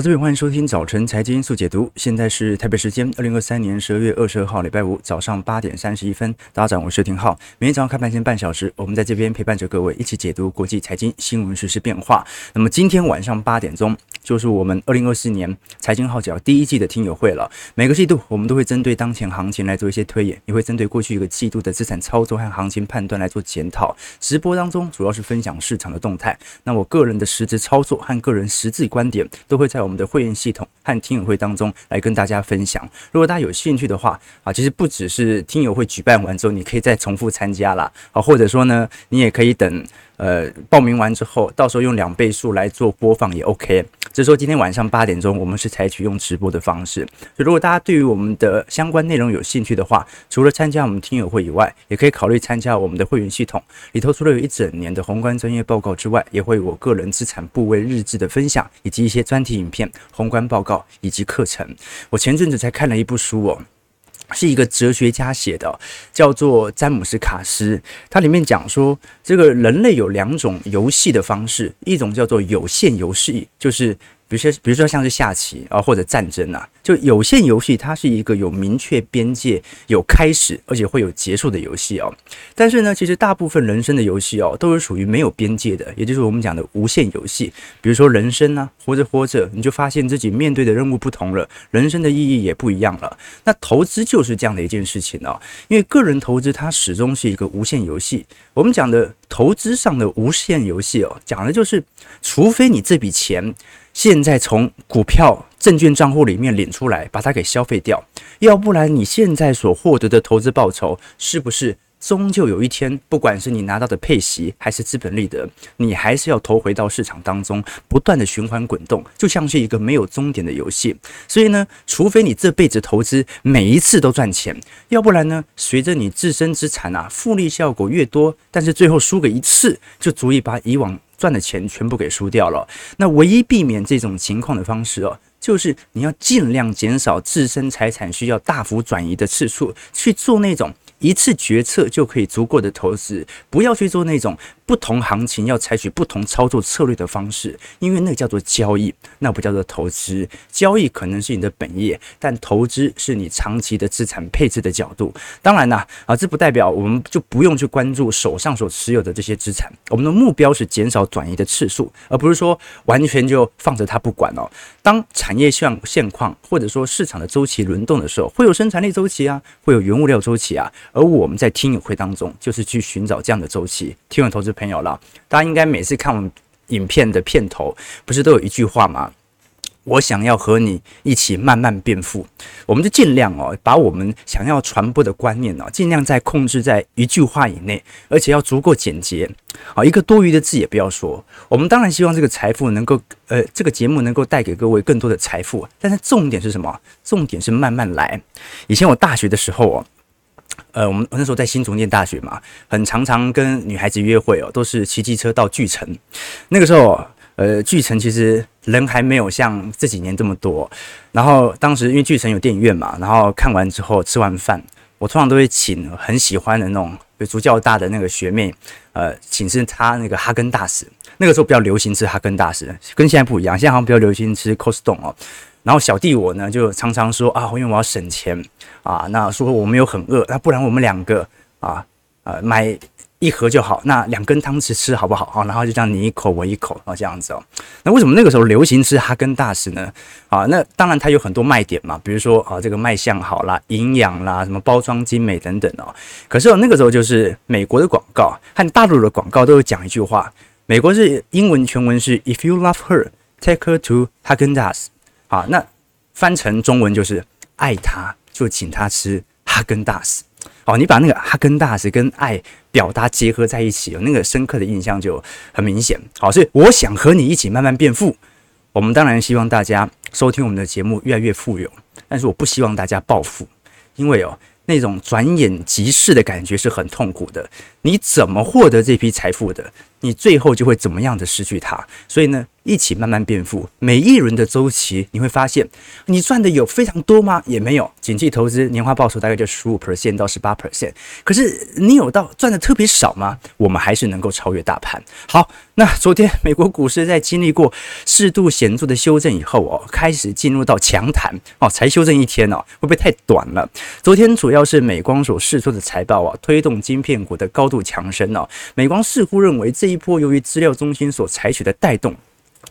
投资朋友，欢迎收听早晨财经速解读。现在是台北时间二零二三年十二月二十二号礼拜五早上八点三十一分。大家好，我是廷浩。每天早上开盘前半小时，我们在这边陪伴着各位一起解读国际财经新闻、时事变化。那么今天晚上八点钟就是我们二零二四年财经号角第一季的听友会了。每个季度我们都会针对当前行情来做一些推演，也会针对过去一个季度的资产操作和行情判断来做检讨。直播当中主要是分享市场的动态。那我个人的实质操作和个人实质观点都会在。我我们的会员系统和听友会当中来跟大家分享。如果大家有兴趣的话啊，其实不只是听友会举办完之后，你可以再重复参加啦。啊，或者说呢，你也可以等。呃，报名完之后，到时候用两倍数来做播放也 OK。就是说今天晚上八点钟，我们是采取用直播的方式。所以如果大家对于我们的相关内容有兴趣的话，除了参加我们听友会以外，也可以考虑参加我们的会员系统。里头除了有一整年的宏观专业报告之外，也会有我个人资产部位日志的分享，以及一些专题影片、宏观报告以及课程。我前阵子才看了一部书哦。是一个哲学家写的，叫做詹姆斯卡斯。它里面讲说，这个人类有两种游戏的方式，一种叫做有限游戏，就是。比如说，比如说像是下棋啊，或者战争啊，就有限游戏，它是一个有明确边界、有开始而且会有结束的游戏哦。但是呢，其实大部分人生的游戏哦，都是属于没有边界的，也就是我们讲的无限游戏。比如说人生啊，活着活着，你就发现自己面对的任务不同了，人生的意义也不一样了。那投资就是这样的一件事情哦，因为个人投资它始终是一个无限游戏。我们讲的投资上的无限游戏哦，讲的就是，除非你这笔钱。现在从股票、证券账户里面领出来，把它给消费掉，要不然你现在所获得的投资报酬，是不是终究有一天，不管是你拿到的配息还是资本利得，你还是要投回到市场当中，不断的循环滚动，就像是一个没有终点的游戏。所以呢，除非你这辈子投资每一次都赚钱，要不然呢，随着你自身资产啊复利效果越多，但是最后输个一次，就足以把以往。赚的钱全部给输掉了，那唯一避免这种情况的方式哦，就是你要尽量减少自身财产需要大幅转移的次数，去做那种。一次决策就可以足够的投资，不要去做那种不同行情要采取不同操作策略的方式，因为那个叫做交易，那不叫做投资。交易可能是你的本业，但投资是你长期的资产配置的角度。当然啦，啊，这不代表我们就不用去关注手上所持有的这些资产。我们的目标是减少转移的次数，而不是说完全就放着它不管哦。当产业现现况或者说市场的周期轮动的时候，会有生产力周期啊，会有原物料周期啊。而我们在听友会当中，就是去寻找这样的周期。听众投资朋友了，大家应该每次看我们影片的片头，不是都有一句话吗？我想要和你一起慢慢变富。我们就尽量哦，把我们想要传播的观念哦，尽量在控制在一句话以内，而且要足够简洁。好，一个多余的字也不要说。我们当然希望这个财富能够，呃，这个节目能够带给各位更多的财富。但是重点是什么？重点是慢慢来。以前我大学的时候哦。呃，我们那时候在新竹念大学嘛，很常常跟女孩子约会哦，都是骑机车到巨城。那个时候，呃，巨城其实人还没有像这几年这么多。然后当时因为巨城有电影院嘛，然后看完之后吃完饭，我通常都会请很喜欢的那种比足较大的那个学妹，呃，请吃她那个哈根达斯。那个时候比较流行吃哈根达斯，跟现在不一样，现在好像比较流行吃 Costco 哦。然后小弟我呢，就常常说啊，因为我要省钱啊，那说我没有很饿，那不然我们两个啊，呃，买一盒就好，那两根汤匙吃好不好啊？然后就这样你一口我一口啊，这样子哦。那为什么那个时候流行吃哈根达斯呢？啊，那当然它有很多卖点嘛，比如说啊，这个卖相好啦，营养啦，什么包装精美等等哦。可是哦，那个时候就是美国的广告和大陆的广告都有讲一句话，美国是英文全文是 If you love her, take her to 哈根达斯。啊，那翻成中文就是爱她，就请他吃哈根达斯。好，你把那个哈根达斯跟爱表达结合在一起，有那个深刻的印象就很明显。好，所以我想和你一起慢慢变富。我们当然希望大家收听我们的节目越来越富有，但是我不希望大家暴富，因为哦，那种转眼即逝的感觉是很痛苦的。你怎么获得这批财富的？你最后就会怎么样的失去它。所以呢，一起慢慢变富。每一轮的周期，你会发现，你赚的有非常多吗？也没有。景气投资年化报酬大概就十五 percent 到十八 percent。可是你有到赚的特别少吗？我们还是能够超越大盘。好，那昨天美国股市在经历过适度显著的修正以后哦，开始进入到强弹哦，才修正一天哦，会不会太短了？昨天主要是美光所释出的财报啊，推动晶片股的高度强升哦。美光似乎认为这一波由于资料中心所采取的带动。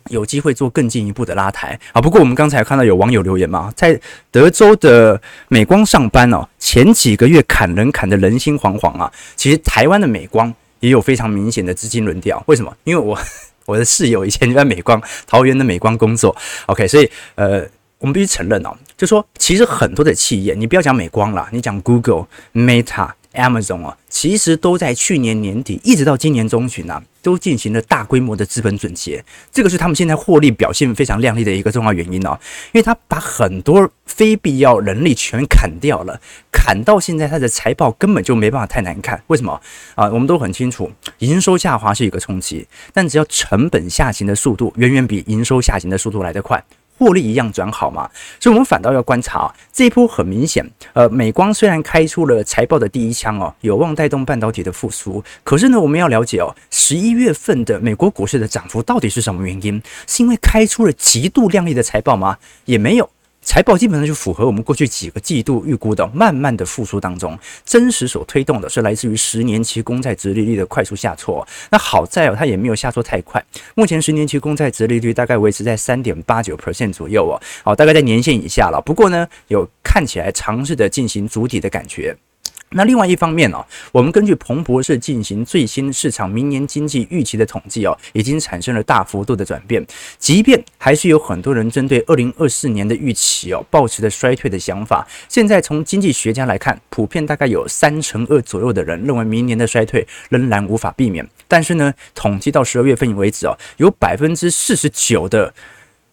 有机会做更进一步的拉抬啊！不过我们刚才看到有网友留言嘛，在德州的美光上班哦，前几个月砍人砍得人心惶惶啊。其实台湾的美光也有非常明显的资金轮调，为什么？因为我 我的室友以前就在美光桃园的美光工作，OK，所以呃，我们必须承认哦，就说其实很多的企业，你不要讲美光啦，你讲 Google、Meta。Amazon 啊，其实都在去年年底一直到今年中旬啊，都进行了大规模的资本准结，这个是他们现在获利表现非常亮丽的一个重要原因哦。因为他把很多非必要人力全砍掉了，砍到现在他的财报根本就没办法太难看。为什么啊？我们都很清楚，营收下滑是一个冲击，但只要成本下行的速度远远比营收下行的速度来得快。获利一样转好嘛，所以我们反倒要观察啊，这一波很明显，呃，美光虽然开出了财报的第一枪哦，有望带动半导体的复苏，可是呢，我们要了解哦，十一月份的美国股市的涨幅到底是什么原因？是因为开出了极度亮丽的财报吗？也没有。财报基本上就符合我们过去几个季度预估的，慢慢的复苏当中，真实所推动的是来自于十年期公债殖利率的快速下挫。那好在哦，它也没有下挫太快，目前十年期公债殖利率大概维持在三点八九 percent 左右哦，好，大概在年线以下了。不过呢，有看起来尝试的进行筑底的感觉。那另外一方面呢，我们根据彭博社进行最新市场明年经济预期的统计哦，已经产生了大幅度的转变。即便还是有很多人针对二零二四年的预期哦，抱持着衰退的想法。现在从经济学家来看，普遍大概有三成二左右的人认为明年的衰退仍然无法避免。但是呢，统计到十二月份为止哦，有百分之四十九的。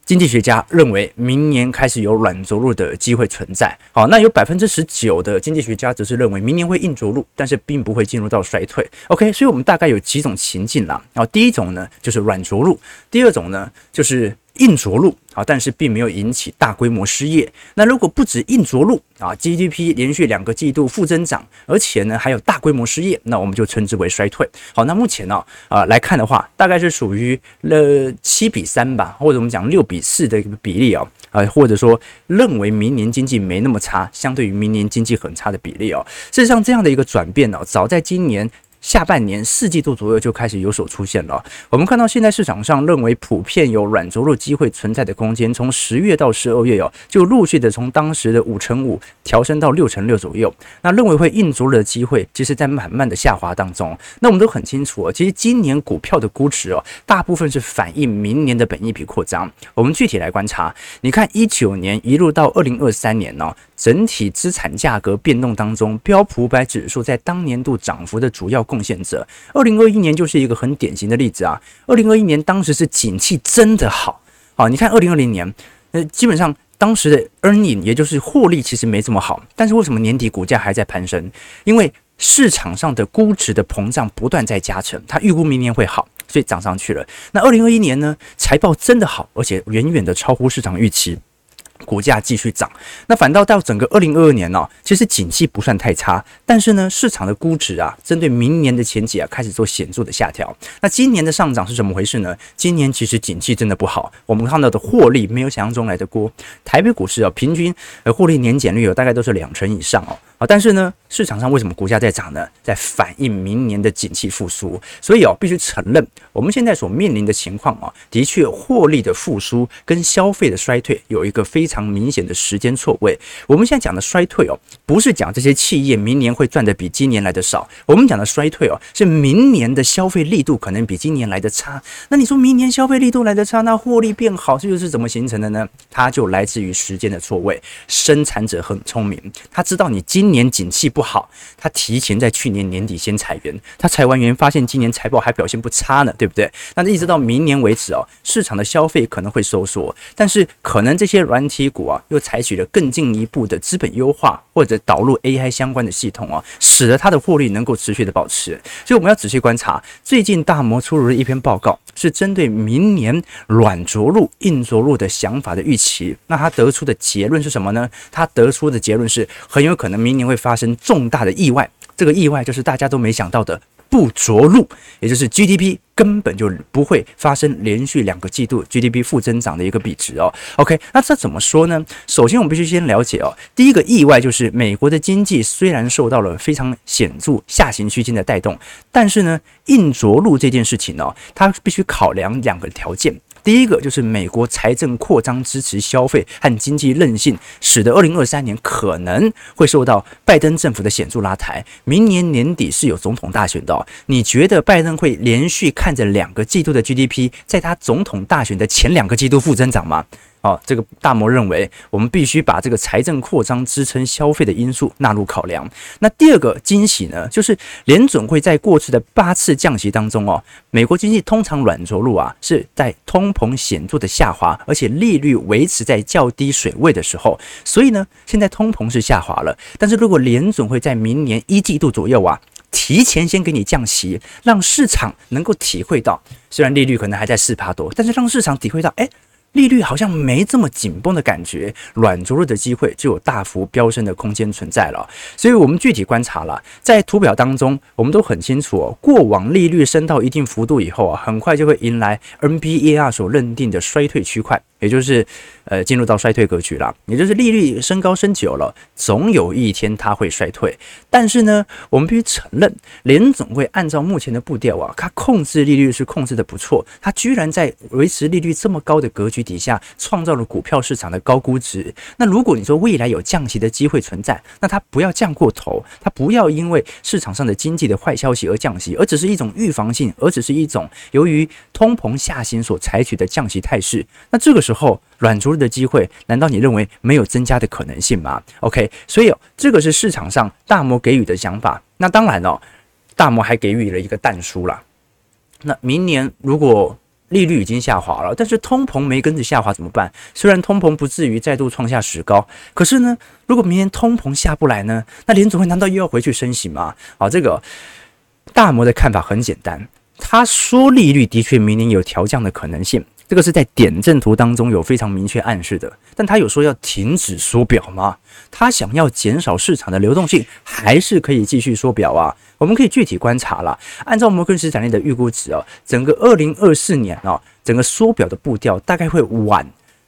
经济学家认为，明年开始有软着陆的机会存在。好，那有百分之十九的经济学家则是认为明年会硬着陆，但是并不会进入到衰退。OK，所以我们大概有几种情境啦。然后第一种呢，就是软着陆；第二种呢，就是。硬着陆啊，但是并没有引起大规模失业。那如果不止硬着陆啊，GDP 连续两个季度负增长，而且呢还有大规模失业，那我们就称之为衰退。好，那目前呢啊来看的话，大概是属于了七比三吧，或者我们讲六比四的一个比例啊，啊或者说认为明年经济没那么差，相对于明年经济很差的比例哦。事实上，这样的一个转变呢，早在今年。下半年四季度左右就开始有所出现了。我们看到现在市场上认为普遍有软着陆机会存在的空间，从十月到十二月哦，就陆续的从当时的五成五调升到六成六左右。那认为会硬着陆的机会，其实在慢慢的下滑当中。那我们都很清楚哦，其实今年股票的估值哦，大部分是反映明年的本益比扩张。我们具体来观察，你看一九年一路到二零二三年呢，整体资产价格变动当中，标普五百指数在当年度涨幅的主要贡献者，二零二一年就是一个很典型的例子啊。二零二一年当时是景气真的好啊，你看二零二零年，呃，基本上当时的 earning 也就是获利其实没这么好，但是为什么年底股价还在攀升？因为市场上的估值的膨胀不断在加成，它预估明年会好，所以涨上去了。那二零二一年呢，财报真的好，而且远远的超乎市场预期。股价继续涨，那反倒到整个二零二二年呢、其实景气不算太差，但是呢，市场的估值啊，针对明年的前景啊，开始做显著的下调。那今年的上涨是怎么回事呢？今年其实景气真的不好，我们看到的获利没有想象中来的多。台北股市啊，平均呃获利年减率有大概都是两成以上哦。啊，但是呢，市场上为什么股价在涨呢？在反映明年的景气复苏。所以哦，必须承认，我们现在所面临的情况啊，的确获利的复苏跟消费的衰退有一个非常明显的时间错位。我们现在讲的衰退哦，不是讲这些企业明年会赚得比今年来的少。我们讲的衰退哦，是明年的消费力度可能比今年来的差。那你说明年消费力度来的差，那获利变好，这就是怎么形成的呢？它就来自于时间的错位。生产者很聪明，他知道你今今年景气不好，他提前在去年年底先裁员，他裁完员发现今年财报还表现不差呢，对不对？那一直到明年为止哦，市场的消费可能会收缩，但是可能这些软体股啊又采取了更进一步的资本优化或者导入 AI 相关的系统啊，使得它的获利能够持续的保持。所以我们要仔细观察，最近大摩出炉的一篇报告，是针对明年软着陆、硬着陆的想法的预期。那他得出的结论是什么呢？他得出的结论是很有可能明年会发生重大的意外，这个意外就是大家都没想到的。不着陆，也就是 GDP 根本就不会发生连续两个季度 GDP 负增长的一个比值哦。OK，那这怎么说呢？首先，我们必须先了解哦，第一个意外就是美国的经济虽然受到了非常显著下行区间的带动，但是呢，硬着陆这件事情呢，它必须考量两个条件。第一个就是美国财政扩张支持消费和经济韧性，使得二零二三年可能会受到拜登政府的显著拉抬。明年年底是有总统大选的，你觉得拜登会连续看着两个季度的 GDP 在他总统大选的前两个季度负增长吗？哦，这个大摩认为，我们必须把这个财政扩张支撑消费的因素纳入考量。那第二个惊喜呢，就是联准会在过去的八次降息当中哦，美国经济通常软着陆啊，是在通膨显著的下滑，而且利率维持在较低水位的时候。所以呢，现在通膨是下滑了，但是如果联准会在明年一季度左右啊，提前先给你降息，让市场能够体会到，虽然利率可能还在四趴多，但是让市场体会到，哎。利率好像没这么紧绷的感觉，软着陆的机会就有大幅飙升的空间存在了。所以，我们具体观察了，在图表当中，我们都很清楚，过往利率升到一定幅度以后啊，很快就会迎来 NBER 所认定的衰退区块。也就是，呃，进入到衰退格局了。也就是利率升高升久了，总有一天它会衰退。但是呢，我们必须承认，联总会按照目前的步调啊，它控制利率是控制的不错。它居然在维持利率这么高的格局底下，创造了股票市场的高估值。那如果你说未来有降息的机会存在，那它不要降过头，它不要因为市场上的经济的坏消息而降息，而只是一种预防性，而只是一种由于通膨下行所采取的降息态势。那这个。时候后软着陆的机会，难道你认为没有增加的可能性吗？OK，所以，这个是市场上大摩给予的想法。那当然哦，大摩还给予了一个淡书啦。那明年如果利率已经下滑了，但是通膨没跟着下滑怎么办？虽然通膨不至于再度创下史高，可是呢，如果明年通膨下不来呢？那联准会难道又要回去升息吗？好，这个大摩的看法很简单，他说利率的确明年有调降的可能性。这个是在点阵图当中有非常明确暗示的，但他有说要停止缩表吗？他想要减少市场的流动性，还是可以继续缩表啊？我们可以具体观察了。按照摩根士丹利的预估值啊，整个二零二四年哦，整个缩表的步调大概会晚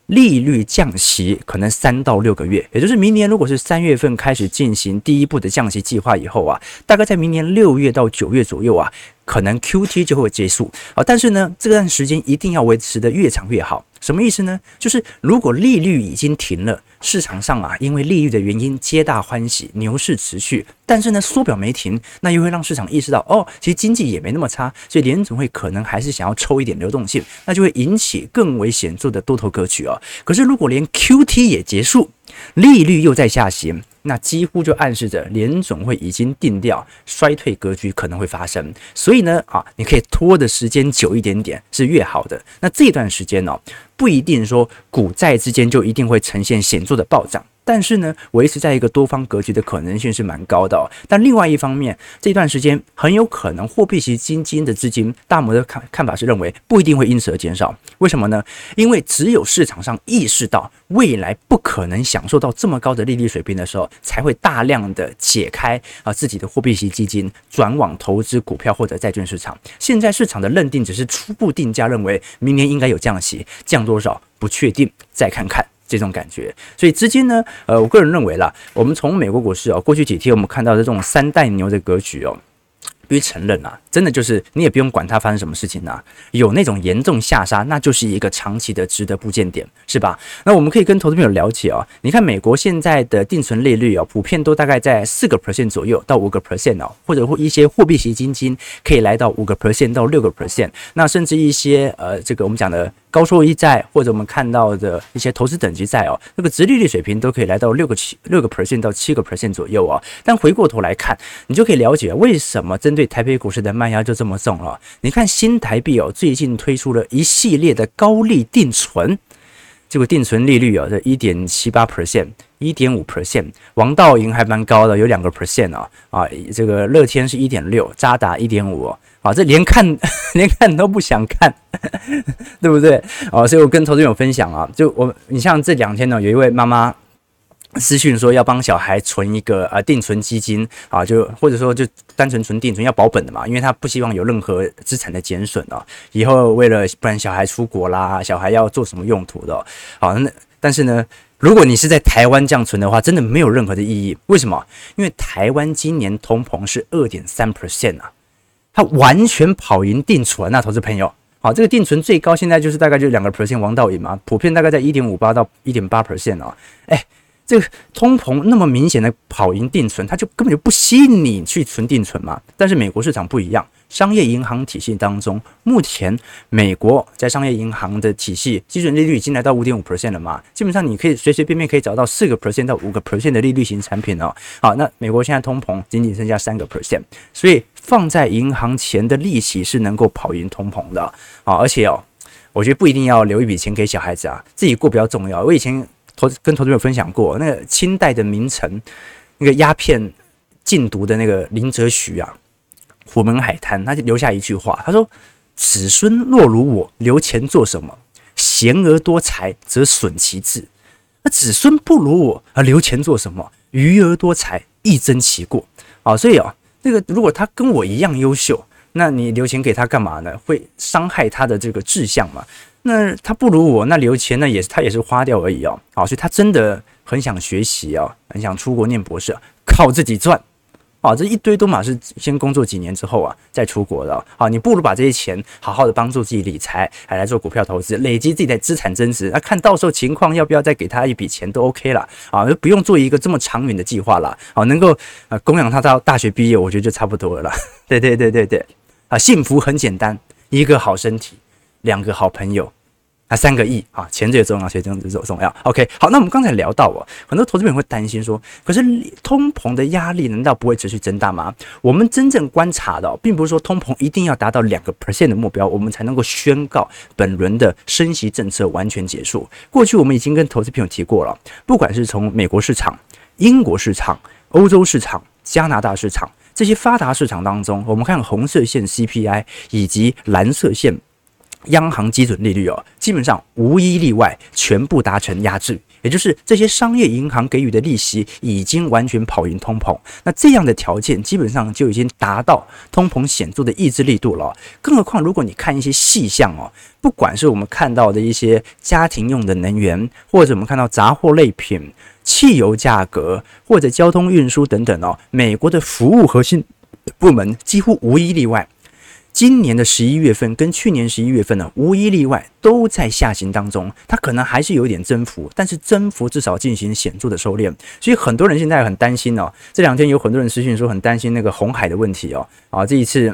利率降息可能三到六个月，也就是明年如果是三月份开始进行第一步的降息计划以后啊，大概在明年六月到九月左右啊。可能 QT 就会结束啊，但是呢，这段时间一定要维持的越长越好。什么意思呢？就是如果利率已经停了，市场上啊，因为利率的原因皆大欢喜，牛市持续。但是呢，缩表没停，那又会让市场意识到，哦，其实经济也没那么差，所以联准会可能还是想要抽一点流动性，那就会引起更为显著的多头格局啊。可是如果连 QT 也结束，利率又在下行。那几乎就暗示着联总会已经定调衰退格局可能会发生，所以呢，啊，你可以拖的时间久一点点是越好的。那这段时间呢，不一定说股债之间就一定会呈现显著的暴涨。但是呢，维持在一个多方格局的可能性是蛮高的。但另外一方面，这段时间很有可能货币型基金的资金，大摩的看看法是认为不一定会因此而减少。为什么呢？因为只有市场上意识到未来不可能享受到这么高的利率水平的时候，才会大量的解开啊自己的货币型基金，转往投资股票或者债券市场。现在市场的认定只是初步定价，认为明年应该有降息，降多少不确定，再看看。这种感觉，所以资金呢，呃，我个人认为啦，我们从美国股市哦，过去几天我们看到的这种三代牛的格局哦，必须承认啊，真的就是你也不用管它发生什么事情呐、啊，有那种严重下杀，那就是一个长期的值得部件点，是吧？那我们可以跟投资朋友了解哦，你看美国现在的定存利率哦，普遍都大概在四个 percent 左右到五个 percent 哦，或者或一些货币型基金可以来到五个 percent 到六个 percent，那甚至一些呃这个我们讲的。高收益债或者我们看到的一些投资等级债哦，那个殖利率水平都可以来到六个七六个 percent 到七个 percent 左右啊。但回过头来看，你就可以了解为什么针对台北股市的卖压就这么重了。你看新台币哦，最近推出了一系列的高利定存，这个定存利率哦，在一点七八 percent、一点五 percent，王道银还蛮高的，有两个 percent 啊啊，这个乐天是一点六，渣打一点五。啊，这连看 连看都不想看，对不对？哦，所以我跟投资友分享啊，就我你像这两天呢，有一位妈妈私讯说要帮小孩存一个呃定存基金啊，就或者说就单纯存定存要保本的嘛，因为他不希望有任何资产的减损啊，以后为了不然小孩出国啦，小孩要做什么用途的，好，那但是呢，如果你是在台湾这样存的话，真的没有任何的意义。为什么？因为台湾今年通膨是二点三 percent 啊。它完全跑赢定存啊，投资朋友，好，这个定存最高现在就是大概就两个 percent 王道赢嘛，普遍大概在一点五八到一点八 percent 哦，哎，这个通膨那么明显的跑赢定存，它就根本就不吸引你去存定存嘛，但是美国市场不一样。商业银行体系当中，目前美国在商业银行的体系基准利率已经来到五点五 percent 了嘛？基本上你可以随随便便可以找到四个 percent 到五个 percent 的利率型产品哦。好，那美国现在通膨仅仅剩下三个 percent，所以放在银行钱的利息是能够跑赢通膨的啊！而且哦，我觉得不一定要留一笔钱给小孩子啊，自己过比较重要。我以前投跟投资者分享过，那个清代的名臣，那个鸦片禁毒的那个林则徐啊。虎门海滩，他就留下一句话，他说：“子孙若如我，留钱做什么？贤而多财，则损其志；那子孙不如我，而留钱做什么？愚而多财，益增其过。”啊，所以啊，那个如果他跟我一样优秀，那你留钱给他干嘛呢？会伤害他的这个志向嘛？那他不如我，那留钱呢也是他也是花掉而已哦。啊，所以他真的很想学习啊，很想出国念博士，靠自己赚。啊，这一堆都嘛是先工作几年之后啊，再出国的。好，你不如把这些钱好好的帮助自己理财，还来做股票投资，累积自己的资产增值。那看到时候情况要不要再给他一笔钱都 OK 了啊，就不用做一个这么长远的计划了。好，能够啊供养他到大学毕业，我觉得就差不多了。对对对对对，啊，幸福很简单，一个好身体，两个好朋友。啊，三个亿啊，钱最重要，钱最重要。OK，好，那我们刚才聊到哦，很多投资人会担心说，可是通膨的压力难道不会持续增大吗？我们真正观察到，并不是说通膨一定要达到两个 percent 的目标，我们才能够宣告本轮的升息政策完全结束。过去我们已经跟投资朋友提过了，不管是从美国市场、英国市场、欧洲市场、加拿大市场这些发达市场当中，我们看红色线 CPI 以及蓝色线。央行基准利率哦，基本上无一例外，全部达成压制，也就是这些商业银行给予的利息已经完全跑赢通膨。那这样的条件基本上就已经达到通膨显著的抑制力度了。更何况，如果你看一些细项哦，不管是我们看到的一些家庭用的能源，或者我们看到杂货类品、汽油价格，或者交通运输等等哦，美国的服务核心部门几乎无一例外。今年的十一月份跟去年十一月份呢，无一例外都在下行当中。它可能还是有一点增幅，但是增幅至少进行显著的收敛。所以很多人现在很担心哦。这两天有很多人私讯说很担心那个红海的问题哦。啊，这一次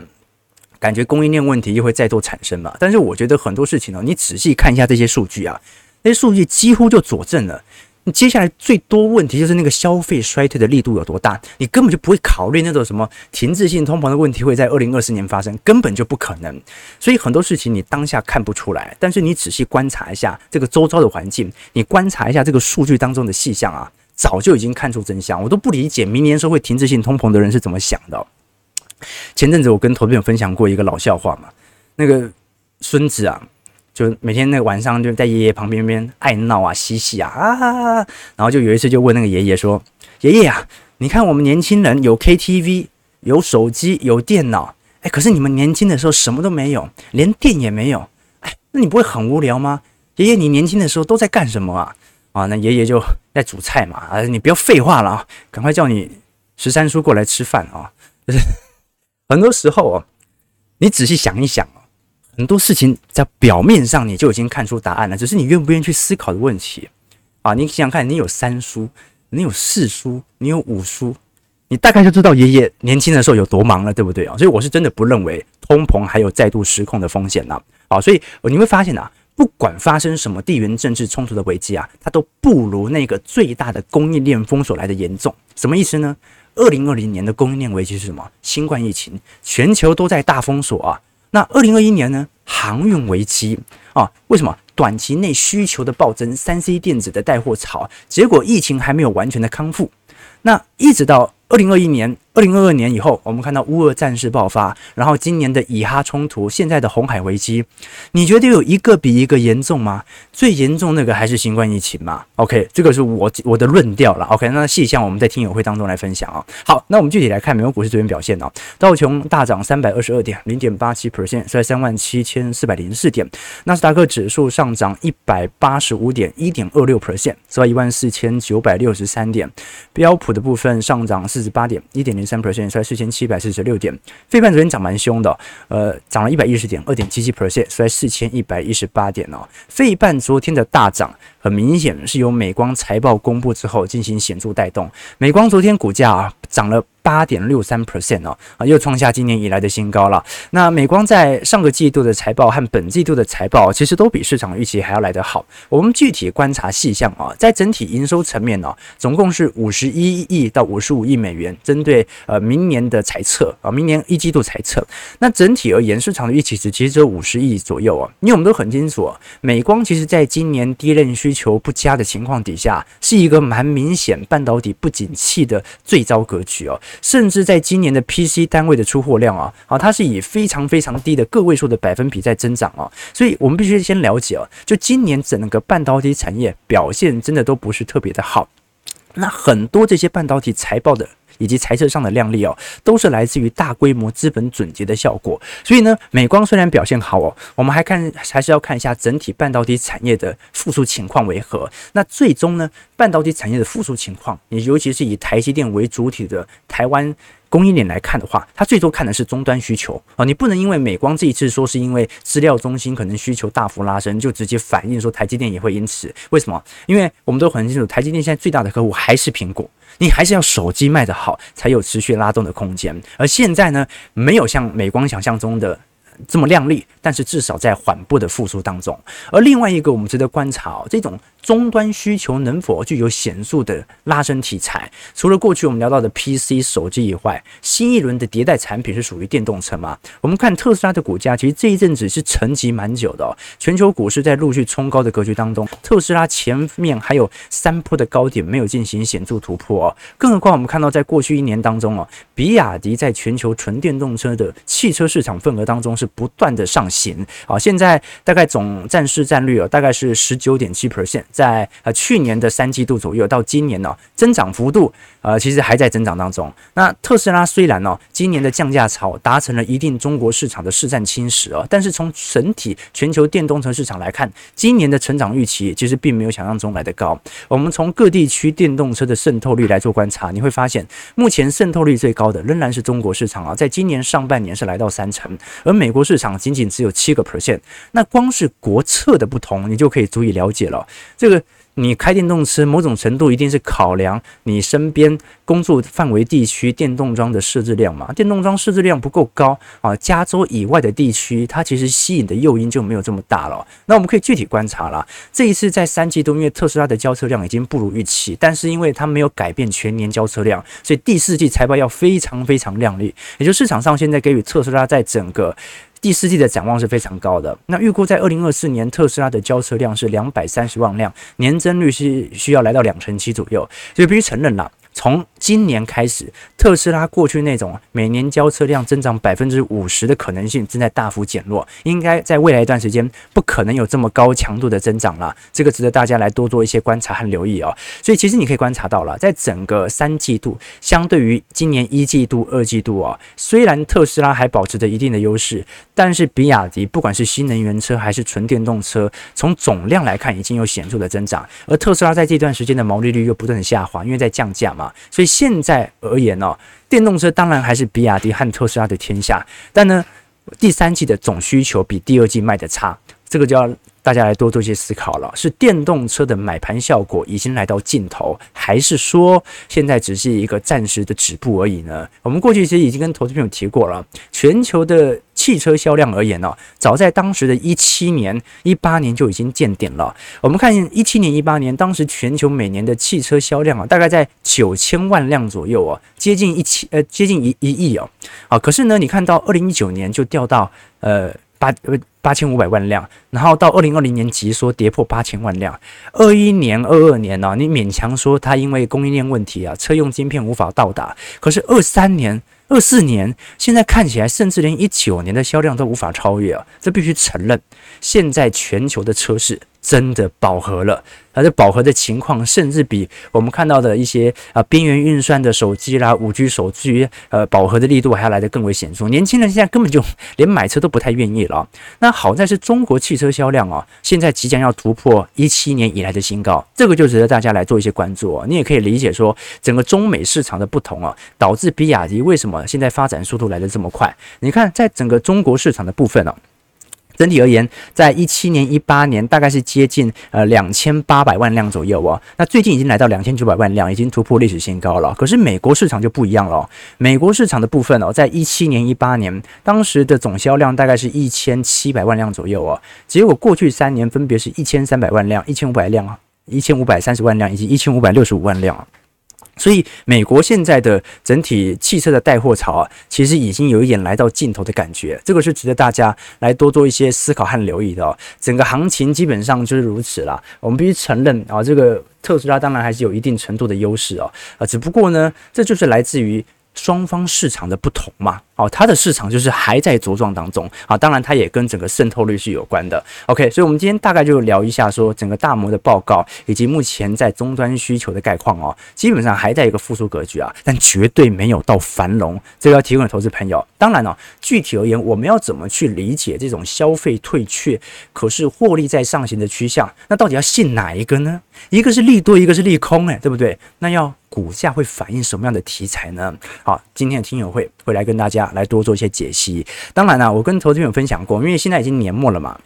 感觉供应链问题又会再度产生嘛。但是我觉得很多事情呢，你仔细看一下这些数据啊，那些数据几乎就佐证了。接下来最多问题就是那个消费衰退的力度有多大？你根本就不会考虑那种什么停滞性通膨的问题会在二零二四年发生，根本就不可能。所以很多事情你当下看不出来，但是你仔细观察一下这个周遭的环境，你观察一下这个数据当中的细项啊，早就已经看出真相。我都不理解明年说会停滞性通膨的人是怎么想的。前阵子我跟投资朋友分享过一个老笑话嘛，那个孙子啊。就每天那个晚上就在爷爷旁边边爱闹啊嬉戏啊啊，然后就有一次就问那个爷爷说：“爷爷啊，你看我们年轻人有 KTV、有手机、有电脑，哎，可是你们年轻的时候什么都没有，连电也没有，哎，那你不会很无聊吗？爷爷，你年轻的时候都在干什么啊？啊，那爷爷就在煮菜嘛，啊，你不要废话了啊，赶快叫你十三叔过来吃饭啊，就 是很多时候哦。你仔细想一想啊，很多事情在表面上你就已经看出答案了，只是你愿不愿意去思考的问题啊。你想想看，你有三书，你有四书，你有五书，你大概就知道爷爷年轻的时候有多忙了，对不对啊？所以我是真的不认为通膨还有再度失控的风险呢。好，所以你会发现啊。不管发生什么地缘政治冲突的危机啊，它都不如那个最大的供应链封锁来的严重。什么意思呢？二零二零年的供应链危机是什么？新冠疫情，全球都在大封锁啊。那二零二一年呢？航运危机啊？为什么？短期内需求的暴增，三 C 电子的带货潮，结果疫情还没有完全的康复。那一直到二零二一年。二零二二年以后，我们看到乌俄战事爆发，然后今年的以哈冲突，现在的红海危机，你觉得有一个比一个严重吗？最严重那个还是新冠疫情嘛？OK，这个是我我的论调了。OK，那细项我们在听友会当中来分享啊。好，那我们具体来看美国股市这边表现啊。道琼大涨三百二十二点，零点八七 percent，在三万七千四百零四点。纳斯达克指数上涨一百八十五点，一点二六 percent，在一万四千九百六十三点。标普的部分上涨四十八点，一点零。三 percent，收在四千七百四十六点。费半昨天涨蛮凶的，呃，涨了一百一十点，二点七七 percent，收在四千一百一十八点哦。费半昨天的大涨，很明显是由美光财报公布之后进行显著带动。美光昨天股价啊涨了。八点六三 percent 哦，啊，又创下今年以来的新高了。那美光在上个季度的财报和本季度的财报，其实都比市场预期还要来得好。我们具体观察细项啊，在整体营收层面呢，总共是五十一亿到五十五亿美元，针对呃明年的财测啊，明年一季度财测。那整体而言，市场的预期值其实只有五十亿左右啊。因为我们都很清楚，美光其实在今年 DRAM 需求不佳的情况底下，是一个蛮明显半导体不景气的最糟格局哦。甚至在今年的 PC 单位的出货量啊，啊，它是以非常非常低的个位数的百分比在增长啊，所以我们必须先了解哦，就今年整个半导体产业表现真的都不是特别的好，那很多这些半导体财报的。以及财测上的亮丽哦，都是来自于大规模资本准结的效果。所以呢，美光虽然表现好哦，我们还看还是要看一下整体半导体产业的复苏情况为何。那最终呢，半导体产业的复苏情况，你尤其是以台积电为主体的台湾供应链来看的话，它最终看的是终端需求啊。你不能因为美光这一次说是因为资料中心可能需求大幅拉升，就直接反映说台积电也会因此。为什么？因为我们都很清楚，台积电现在最大的客户还是苹果。你还是要手机卖得好，才有持续拉动的空间。而现在呢，没有像美光想象中的这么亮丽，但是至少在缓步的复苏当中。而另外一个我们值得观察哦，这种。终端需求能否具有显著的拉升题材？除了过去我们聊到的 PC 手机以外，新一轮的迭代产品是属于电动车吗？我们看特斯拉的股价，其实这一阵子是沉寂蛮久的哦。全球股市在陆续冲高的格局当中，特斯拉前面还有三波的高点没有进行显著突破哦。更何况我们看到，在过去一年当中哦，比亚迪在全球纯电动车的汽车市场份额当中是不断的上行啊，现在大概总战事占率啊，大概是十九点七 percent。在呃去年的三季度左右到今年呢、增长幅度呃其实还在增长当中。那特斯拉虽然呢、今年的降价潮达成了一定中国市场的市占侵蚀哦，但是从整体全球电动车市场来看，今年的成长预期其实并没有想象中来得高。我们从各地区电动车的渗透率来做观察，你会发现目前渗透率最高的仍然是中国市场啊，在今年上半年是来到三成，而美国市场仅仅只有七个 percent。那光是国策的不同，你就可以足以了解了。这个你开电动车，某种程度一定是考量你身边工作范围地区电动桩的设置量嘛？电动桩设置量不够高啊，加州以外的地区，它其实吸引的诱因就没有这么大了。那我们可以具体观察了。这一次在三季度，因为特斯拉的交车量已经不如预期，但是因为它没有改变全年交车量，所以第四季财报要非常非常亮丽。也就市场上现在给予特斯拉在整个。第四季的展望是非常高的。那预估在二零二四年，特斯拉的交车量是两百三十万辆，年增率是需要来到两成七左右，所以必须承认啦。从今年开始，特斯拉过去那种每年交车量增长百分之五十的可能性正在大幅减弱，应该在未来一段时间不可能有这么高强度的增长了。这个值得大家来多做一些观察和留意哦。所以其实你可以观察到了，在整个三季度，相对于今年一季度、二季度啊，虽然特斯拉还保持着一定的优势，但是比亚迪不管是新能源车还是纯电动车，从总量来看已经有显著的增长，而特斯拉在这段时间的毛利率又不断的下滑，因为在降价嘛。所以现在而言呢、哦，电动车当然还是比亚迪和特斯拉的天下。但呢，第三季的总需求比第二季卖的差，这个叫大家来多做一些思考了。是电动车的买盘效果已经来到尽头，还是说现在只是一个暂时的止步而已呢？我们过去其实已经跟投资朋友提过了，全球的。汽车销量而言呢，早在当时的一七年、一八年就已经见顶了。我们看一七年、一八年，当时全球每年的汽车销量啊，大概在九千万辆左右哦，接近一千呃，接近一一亿哦。啊，可是呢，你看到二零一九年就掉到呃八呃八千五百万辆，然后到二零二零年急缩跌破八千万辆。二一年、二二年呢，你勉强说它因为供应链问题啊，车用晶片无法到达。可是二三年。二四年，现在看起来甚至连一九年的销量都无法超越啊！这必须承认，现在全球的车市真的饱和了。而这饱和的情况，甚至比我们看到的一些啊边缘运算的手机啦、五 G 手机，呃，饱和的力度还要来得更为显著。年轻人现在根本就连买车都不太愿意了。那好在是中国汽车销量啊，现在即将要突破一七年以来的新高，这个就值得大家来做一些关注啊。你也可以理解说，整个中美市场的不同啊，导致比亚迪为什么现在发展速度来得这么快？你看，在整个中国市场的部分啊。整体而言，在一七年、一八年，大概是接近呃两千八百万辆左右哦。那最近已经来到两千九百万辆，已经突破历史新高了。可是美国市场就不一样了。美国市场的部分哦，在一七年、一八年，当时的总销量大概是一千七百万辆左右哦。结果过去三年分别是一千三百万辆、一千五百辆、一千五百三十万辆以及一千五百六十五万辆。所以，美国现在的整体汽车的带货潮啊，其实已经有一点来到尽头的感觉。这个是值得大家来多做一些思考和留意的哦。整个行情基本上就是如此啦。我们必须承认啊，这个特斯拉当然还是有一定程度的优势哦。啊，只不过呢，这就是来自于。双方市场的不同嘛，哦，它的市场就是还在茁壮当中啊，当然它也跟整个渗透率是有关的。OK，所以我们今天大概就聊一下说整个大摩的报告以及目前在终端需求的概况哦，基本上还在一个复苏格局啊，但绝对没有到繁荣。这个要提供给投资朋友。当然哦，具体而言，我们要怎么去理解这种消费退却，可是获利在上行的趋向？那到底要信哪一个呢？一个是利多，一个是利空，诶，对不对？那要。股价会反映什么样的题材呢？好，今天的听友会会来跟大家来多做一些解析。当然了，我跟投资朋友分享过，因为现在已经年末了嘛，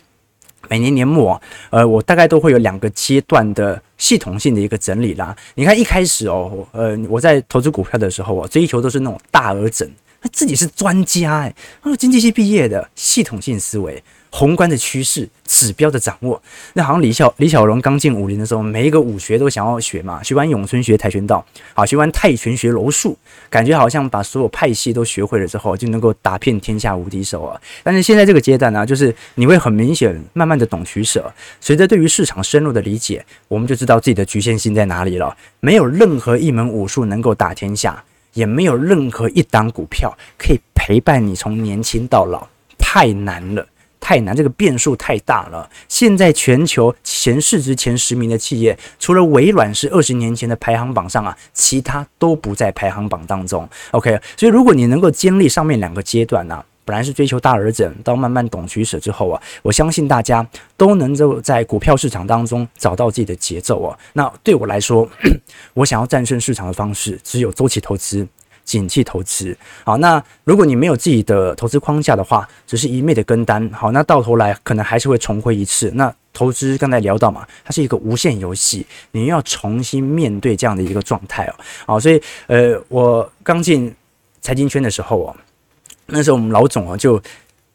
每年年末，呃，我大概都会有两个阶段的系统性的一个整理啦。你看一开始哦，呃，我在投资股票的时候啊，追求都是那种大额整，他自己是专家哎，他说经济系毕业的，系统性思维。宏观的趋势、指标的掌握，那好像李小李小龙刚进武林的时候，每一个武学都想要学嘛，学完咏春学跆拳道，好，学完泰拳学柔术，感觉好像把所有派系都学会了之后，就能够打遍天下无敌手啊。但是现在这个阶段呢，就是你会很明显慢慢的懂取舍，随着对于市场深入的理解，我们就知道自己的局限性在哪里了。没有任何一门武术能够打天下，也没有任何一档股票可以陪伴你从年轻到老，太难了。太难，这个变数太大了。现在全球前市值前十名的企业，除了微软是二十年前的排行榜上啊，其他都不在排行榜当中。OK，所以如果你能够经历上面两个阶段呢、啊，本来是追求大而整，到慢慢懂取舍之后啊，我相信大家都能够在股票市场当中找到自己的节奏啊。那对我来说，我想要战胜市场的方式，只有周期投资。景气投资，好，那如果你没有自己的投资框架的话，只是一昧的跟单，好，那到头来可能还是会重回一次。那投资刚才聊到嘛，它是一个无限游戏，你要重新面对这样的一个状态哦，好，所以呃，我刚进财经圈的时候哦，那时候我们老总啊就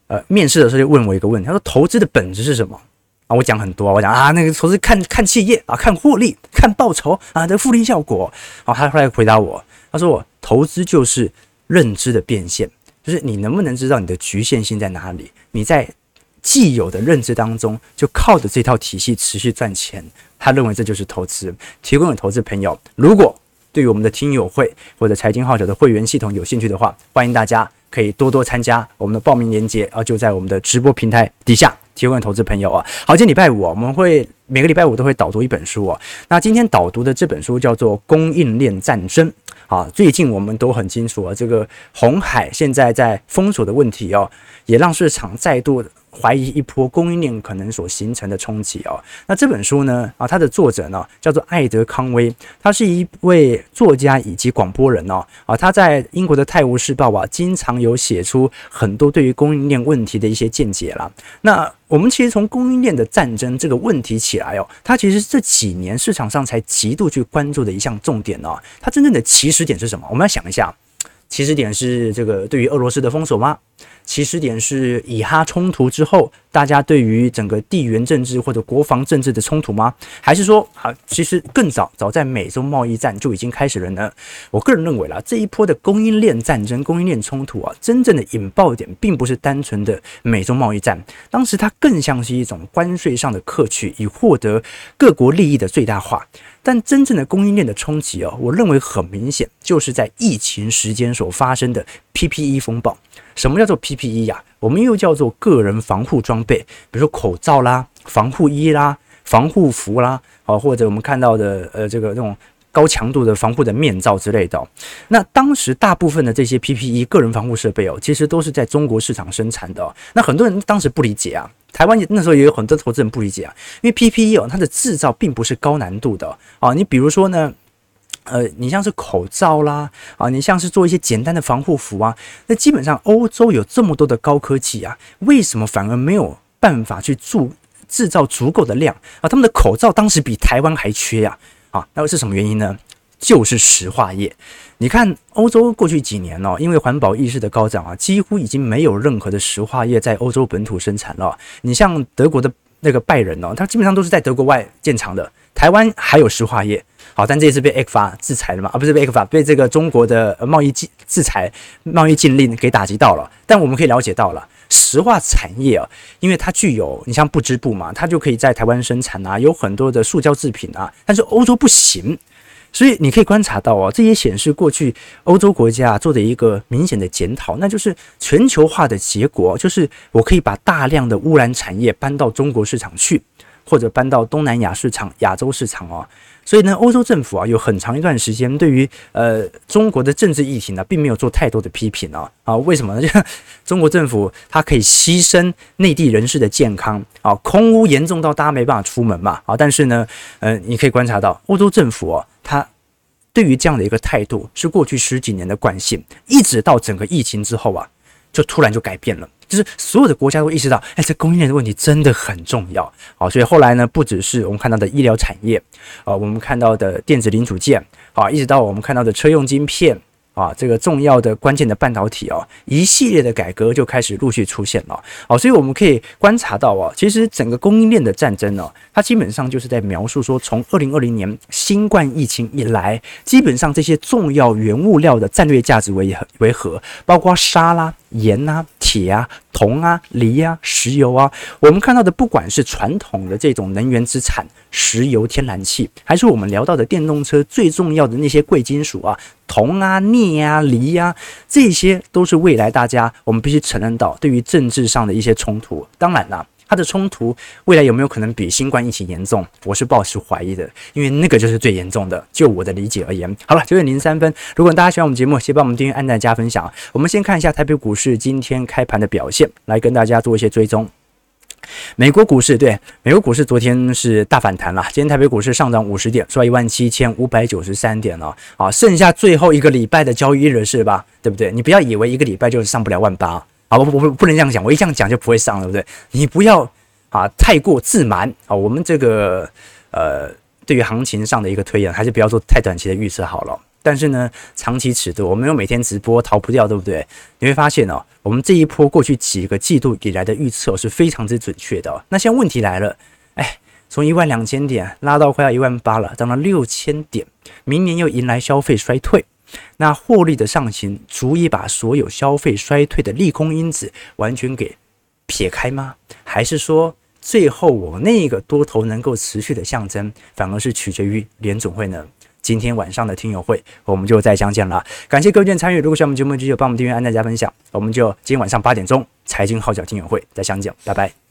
呃面试的时候就问我一个问题，他说投资的本质是什么啊？我讲很多，我讲啊那个投资看看企业啊，看获利，看报酬啊的复利效果，好，他后来回答我，他说我。投资就是认知的变现，就是你能不能知道你的局限性在哪里？你在既有的认知当中，就靠着这套体系持续赚钱。他认为这就是投资。提供给投资朋友，如果对于我们的听友会或者财经号角的会员系统有兴趣的话，欢迎大家可以多多参加。我们的报名链接啊，就在我们的直播平台底下。提问投资朋友啊，好，今天礼拜五我们会每个礼拜五都会导读一本书哦。那今天导读的这本书叫做《供应链战争》啊。最近我们都很清楚啊，这个红海现在在封锁的问题哦，也让市场再度怀疑一波供应链可能所形成的冲击哦。那这本书呢啊，它的作者呢叫做艾德康威，他是一位作家以及广播人哦啊，他在英国的《泰晤士报》啊，经常有写出很多对于供应链问题的一些见解啦。那我们其实从供应链的战争这个问题起来哦，它其实这几年市场上才极度去关注的一项重点哦。它真正的起始点是什么？我们要想一下，起始点是这个对于俄罗斯的封锁吗？起始点是以哈冲突之后，大家对于整个地缘政治或者国防政治的冲突吗？还是说，啊，其实更早，早在美洲贸易战就已经开始了呢？我个人认为啦，这一波的供应链战争、供应链冲突啊，真正的引爆点并不是单纯的美洲贸易战，当时它更像是一种关税上的克取，以获得各国利益的最大化。但真正的供应链的冲击哦，我认为很明显，就是在疫情时间所发生的 PPE 风暴。什么叫做 PPE 呀？我们又叫做个人防护装备，比如说口罩啦、防护衣啦、防护服啦，啊，或者我们看到的呃这个那种高强度的防护的面罩之类的。那当时大部分的这些 PPE 个人防护设备哦，其实都是在中国市场生产的。那很多人当时不理解啊，台湾那时候也有很多投资人不理解啊，因为 PPE 哦，它的制造并不是高难度的啊。你比如说呢？呃，你像是口罩啦，啊，你像是做一些简单的防护服啊，那基本上欧洲有这么多的高科技啊，为什么反而没有办法去做制造足够的量啊？他们的口罩当时比台湾还缺呀，啊，那是什么原因呢？就是石化业。你看欧洲过去几年哦，因为环保意识的高涨啊，几乎已经没有任何的石化业在欧洲本土生产了。你像德国的那个拜仁哦，它基本上都是在德国外建厂的。台湾还有石化业，好，但这一次被埃克法制裁了嘛？啊，不是被埃克法被这个中国的贸易禁制裁、贸易禁令给打击到了。但我们可以了解到了，石化产业啊，因为它具有你像不织布嘛，它就可以在台湾生产啊，有很多的塑胶制品啊，但是欧洲不行。所以你可以观察到啊，这也显示过去欧洲国家做的一个明显的检讨，那就是全球化的结果，就是我可以把大量的污染产业搬到中国市场去。或者搬到东南亚市场、亚洲市场哦，所以呢，欧洲政府啊，有很长一段时间对于呃中国的政治议题呢，并没有做太多的批评啊啊，为什么呢？就 中国政府它可以牺牲内地人士的健康啊，空污严重到大家没办法出门嘛啊，但是呢，呃，你可以观察到欧洲政府啊，它对于这样的一个态度是过去十几年的惯性，一直到整个疫情之后啊，就突然就改变了。就是所有的国家都意识到，哎，这供应链的问题真的很重要，好，所以后来呢，不只是我们看到的医疗产业，啊，我们看到的电子零组件，啊，一直到我们看到的车用晶片。啊，这个重要的关键的半导体哦，一系列的改革就开始陆续出现了。好，所以我们可以观察到啊，其实整个供应链的战争呢，它基本上就是在描述说，从二零二零年新冠疫情以来，基本上这些重要原物料的战略价值为何为何，包括沙拉、盐啊、铁啊、铜啊、锂啊、石油啊，我们看到的不管是传统的这种能源资产，石油、天然气，还是我们聊到的电动车最重要的那些贵金属啊。铜啊、镍啊、锂啊，这些都是未来大家我们必须承认到对于政治上的一些冲突。当然了，它的冲突未来有没有可能比新冠疫情严重？我是抱持怀疑的，因为那个就是最严重的。就我的理解而言，好了，九点零三分。如果大家喜欢我们节目，先帮我们订阅、按赞、加分享。我们先看一下台北股市今天开盘的表现，来跟大家做一些追踪。美国股市，对，美国股市昨天是大反弹了，今天台北股市上涨五十点，收一万七千五百九十三点了，啊，剩下最后一个礼拜的交易日是吧？对不对？你不要以为一个礼拜就是上不了万八，不不不，不能这样讲，我一这样讲就不会上了，对不对？你不要啊太过自满啊，我们这个呃对于行情上的一个推演，还是不要做太短期的预测好了。但是呢，长期尺度，我们有每天直播，逃不掉，对不对？你会发现哦，我们这一波过去几个季度以来的预测是非常之准确的。那现在问题来了，哎，从一万两千点拉到快要一万八了，涨了六千点，明年又迎来消费衰退，那获利的上行足以把所有消费衰退的利空因子完全给撇开吗？还是说最后我那个多头能够持续的象征，反而是取决于联总会呢？今天晚上的听友会，我们就再相见了。感谢各位的参与。如果喜欢我们节目，记得帮我们订阅、按赞、加分享。我们就今天晚上八点钟财经号角听友会再相见，拜拜。